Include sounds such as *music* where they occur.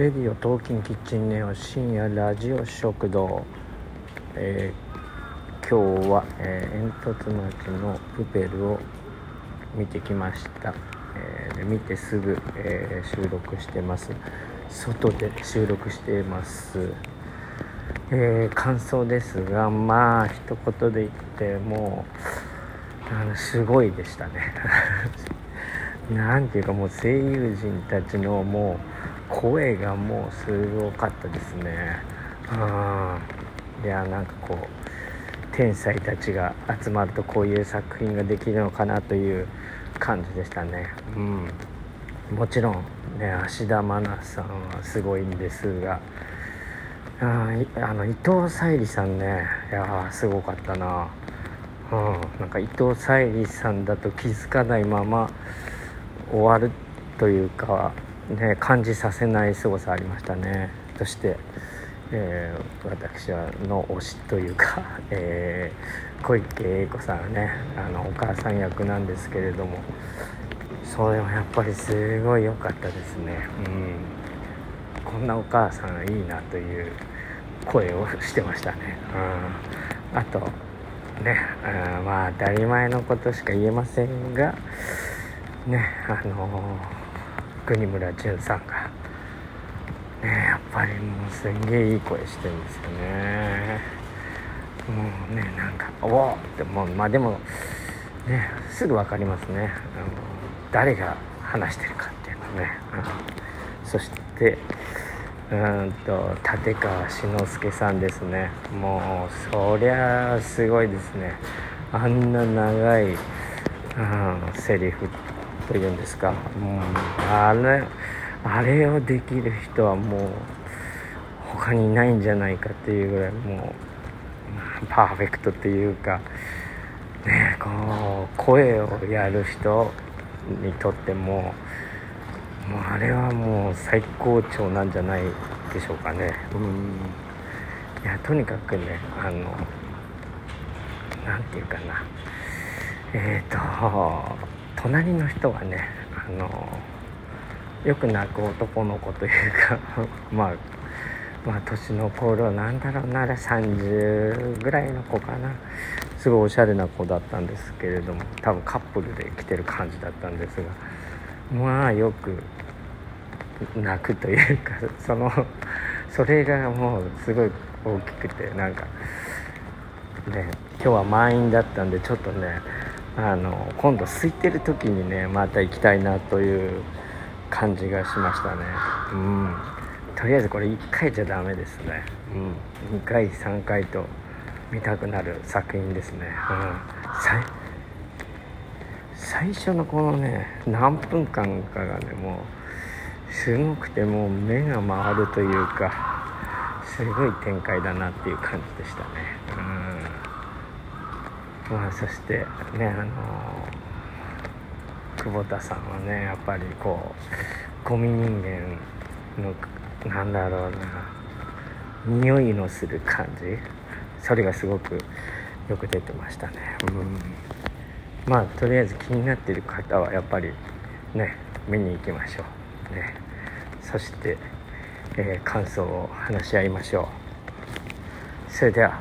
レディオトーキンキッチンネオ深夜ラジオ食堂、えー、今日は、えー、煙突町のプペルを見てきました、えー、見てすぐ、え収録してます。外で収録しています、え感想ですがまあ一言で言ってもうあのすごいでしたね。*laughs* なんていうかもう声優陣たちのもう声がもうすごかったですね。うん。いやなんかこう天才たちが集まるとこういう作品ができるのかなという感じでしたね。うん。もちろんね芦田愛菜さんはすごいんですが。ああの伊藤沙莉さんねいやすごかったな。うん、なんか伊藤沙莉さんだと気づかないまま終わるというか、ね、感じさせない凄さありましたね。そして、えー、私はの推しというか、*laughs* えー、小池栄子さんねあのお母さん役なんですけれどもそれはやっぱりすごい良かったですね。うん。こんなお母さんいいなという声をしてましたね、うん、あとねあまあ当たり前のことしか言えませんがねあの国村淳さんが。ねやっぱりもうすんげえいい声してるんですよね。もうねなんか「おお!」ってもうまあでもねすぐ分かりますね。誰が話してるかっていうのね、そしてうんと立川志の輔さんですね。もうそりゃすごいですね。あんな長い、うん、セリフというんですか。もうあれあれをできる人はもう他にいないんじゃないかっていうぐらいもうパーフェクトっていうかねこう声をやる人にとってももうあれはもう最高潮なんじゃないでしょうかね。うん。いやとにかくねあの何て言うかな。えっ、ー、と隣の人がねあのよく泣く男の子というか *laughs* まあまあ年の頃なんだろうなあれ30ぐらいの子かな。すごいおしゃれな子だったんですけれども多分カップルで来てる感じだったんですがまあよく泣くというか *laughs* そのそれがもうすごい大きくてなんかね今日は満員だったんでちょっとねあの今度空いてる時にねまた行きたいなという感じがしましたね。うん。とりあえずこれ1回じゃダメですね。うん。2回3回と見たくなる作品ですね。うん。最初のこのね何分間かがねもうすごくてもう目が回るというかすごい展開だなっていう感じでしたね。うんまあそしてねあの久保田さんはねやっぱりこうゴミ人間のなんだろうな匂いのする感じそれがすごくよく出てましたね。うん。まあとりあえず気になっている方はやっぱりね見に行きましょう。ね。そして、えー、感想を話し合いましょう。それでは。